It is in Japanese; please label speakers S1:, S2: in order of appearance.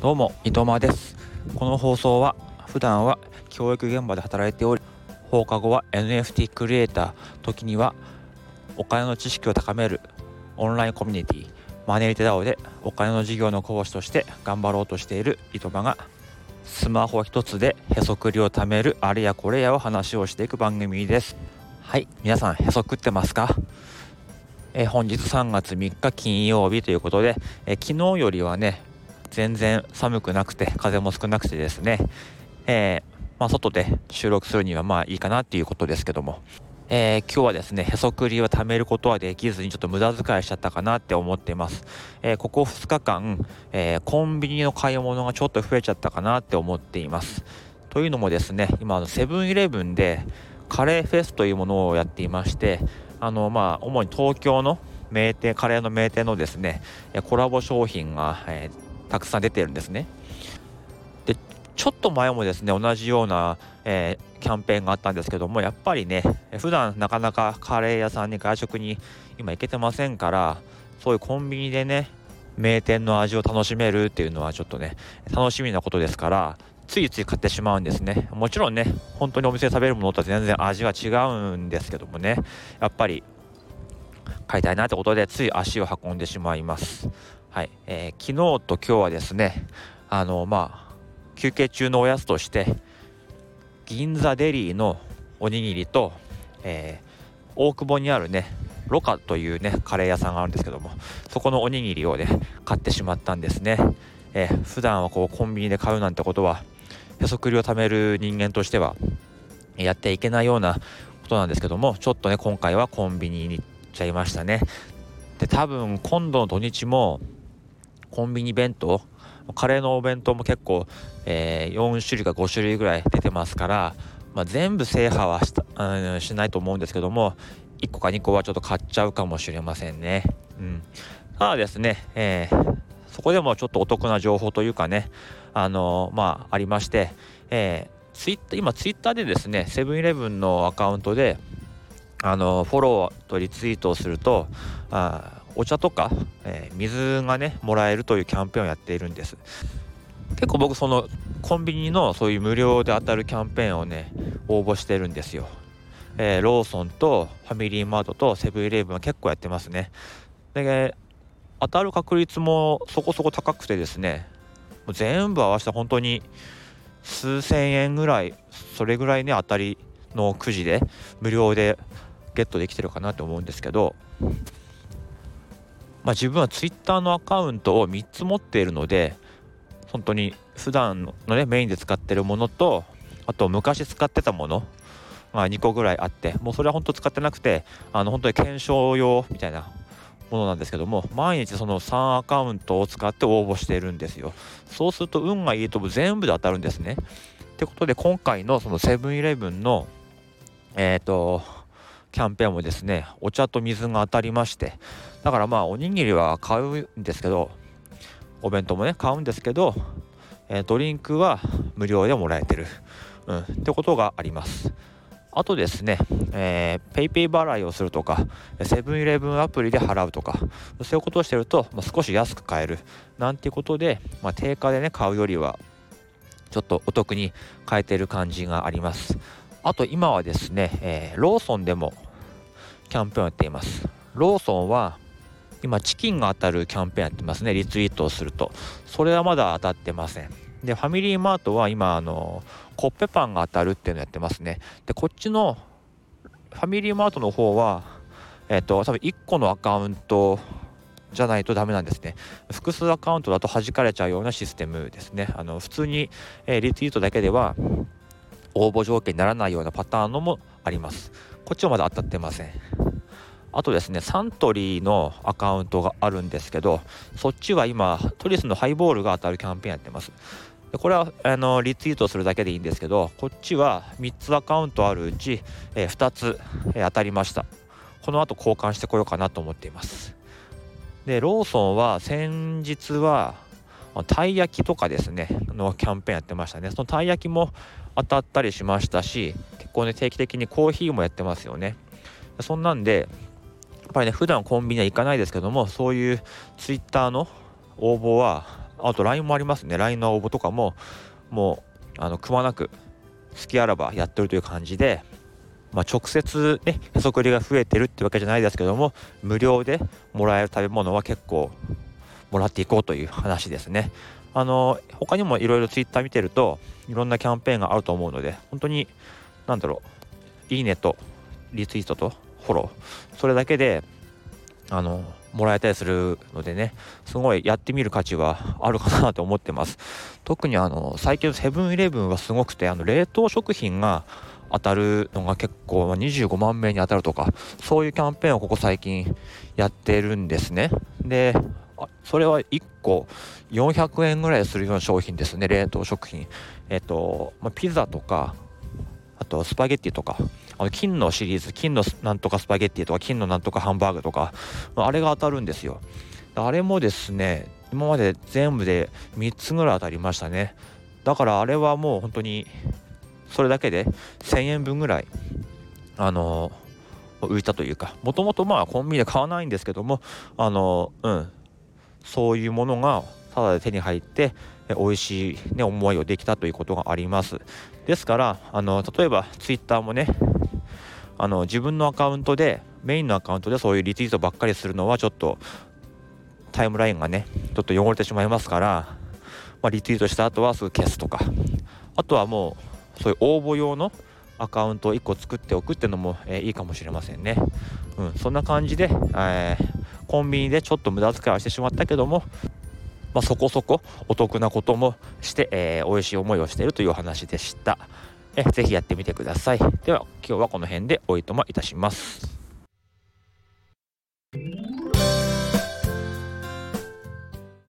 S1: どうも伊藤間です。この放送は普段は教育現場で働いており放課後は NFT クリエイター時にはお金の知識を高めるオンラインコミュニティマネーテダオでお金の授業の講師として頑張ろうとしている伊藤間がスマホ一つでへそくりを貯めるあれやこれやを話をしていく番組です。はい。皆さんへそくってますか？え本日3月3日金曜日ということで、え昨日よりはね全然寒くなくて風も少なくてですね、えー、まあ、外で収録するにはまあいいかなっていうことですけども、えー、今日はですねへそくりを貯めることはできずにちょっと無駄遣いしちゃったかなって思っています、えー、ここ2日間、えコンビニの買い物がちょっと増えちゃったかなって思っています。というのもですね今セブンイレブンでカレーフェスというものをやっていましてあのまあ主に東京の名店カレーの名店のですねコラボ商品が、えーたくさん出てるんですね。でちょっと前もですね同じような、えー、キャンペーンがあったんですけどもやっぱりね普段なかなかカレー屋さんに外食に今行けてませんからそういうコンビニでね名店の味を楽しめるっていうのはちょっとね楽しみなことですからついつい買ってしまうんですねもちろんね本当にお店で食べるものとは全然味は違うんですけどもねやっぱり買いたいなってことでつい足を運んでしまいますはい、えー、昨日と今日はですねあのまあ休憩中のおやつとして銀座デリーのおにぎりと、えー、大久保にあるねロカというねカレー屋さんがあるんですけどもそこのおにぎりをね買ってしまったんですね、えー、普段はこうコンビニで買うなんてことはへそくりを貯める人間としてはやっていけないようなことなんですけどもちょっとね今回はコンビニに行っちゃいましたね。で多分今度の土日もコンビニ弁当カレーのお弁当も結構、えー、4種類か5種類ぐらい出てますから、まあ、全部制覇はした、うん、しないと思うんですけども1個か2個はちょっと買っちゃうかもしれませんね。うん、ただですね、えー、そこでもちょっとお得な情報というかね、あのー、まあ、ありまして、えー、ツイッター今ツイッターでですねセブンイレブンのアカウントであのフォローとリツイートをするとあお茶とか、えー、水がねもらえるというキャンペーンをやっているんです。結構僕そのコンビニのそういう無料で当たるキャンペーンをね応募してるんですよ、えー、ローソンとファミリーマートとセブンイレブンは結構やってますね。で当たる確率もそこそこ高くてですねもう全部合わせて本当に数千円ぐらいそれぐらいね当たりのくじで無料でゲットできてるかなと思うんですけどまあ、自分は Twitter のアカウントを3つ持っているので本当に普段のねメインで使ってるものとあと昔使ってたものまあ、2個ぐらいあってもうそれは本当使ってなくてあの本当に検証用みたいなものなんですけども毎日その3アカウントを使って応募しているんですよ。そうすると運がいいと全部で当たるんですね。ってことで今回のそのセブンイレブンのえっ、ー、とキャンペーンもですねお茶と水が当たりましてだからまあおにぎりは買うんですけどお弁当もね買うんですけど、えー、ドリンクは無料でもらえてる、うん、ってことがありますあとですね、えー、ペイペイ払いをするとか、セブンイレブンアプリで払うとか、そういうことをしてると、まあ、少し安く買える、なんていうことで、まあ、定価でね、買うよりは、ちょっとお得に買えてる感じがあります。あと今はですね、えー、ローソンでもキャンペーンをやっています。ローソンは今チキンが当たるキャンペーンやってますね。リツイートをすると。それはまだ当たってません。で、ファミリーマートは今、あの、コッペパンが当たるっていうのやってますね。で、こっちのファミリーマートの方は、えっ、ー、と、多分1個のアカウントじゃないとダメなんですね。複数アカウントだと弾かれちゃうようなシステムですね。あの、普通に、えー、リツイートだけでは応募条件にならないようなパターンのもあります。こっちはまだ当たってません。あとですね、サントリーのアカウントがあるんですけど、そっちは今、トリスのハイボールが当たるキャンペーンやってます。でこれはあのリツイートするだけでいいんですけど、こっちは3つアカウントあるうち、えー、2つ、えー、当たりました。この後交換してこようかなと思っています。で、ローソンは先日は、たい焼きとかですね、のキャンペーンやってましたね。そのたい焼きも当たったりしましたし、結構ね、定期的にコーヒーもやってますよね。そんなんで、っぱりね、普段コンビニは行かないですけども、そういうツイッターの応募はあと LINE もありますね LINE の応募とかももうあのくまなく好きあらばやってるという感じで、まあ、直接ねへそくりが増えてるってわけじゃないですけども無料でもらえる食べ物は結構もらっていこうという話ですね。あの他にもいろいろ Twitter 見てるといろんなキャンペーンがあると思うので本当に何だろういいねとリツイートとフォローそれだけであのもらえたりするのでねすごいやってみる価値はあるかなと思ってます。特にあの最近セブンイレブンはすごくてあの冷凍食品が当たるのが結構25万名に当たるとかそういうキャンペーンをここ最近やってるんですね。でそれは1個400円ぐらいするような商品ですね冷凍食品。えっと、まあ、ピザとかあとスパゲッティとか。あの金のシリーズ金のなんとかスパゲッティとか金のなんとかハンバーグとか。あれが当たるんですよ。あれもですね今まで全部で3つぐらい当たりましたね。だからあれはもう本当にそれだけで1000円分ぐらいあの浮いたというか。もともとまあコンビニで買わないんですけどもあのうん。そういうものがただで手に入って美味しい、ね、思いをできたということがあります。ですからあの例えばツイッターもねあの自分のアカウントでメインのアカウントでそういうリツイートばっかりするのはちょっとタイムラインがねちょっと汚れてしまいますから、まあ、リツイートした後はすぐ消すとかあとはもうそういう応募用のアカウントを1個作っておくっていうのも、えー、いいかもしれませんね。うん、そんな感じで、えー、コンビニでちょっと無駄遣いはしてしまったけども、まあ、そこそこお得なこともして、えー、美味しい思いをしているというお話でした。えぜひやってみてください。では今日はこの辺でおいともいたします。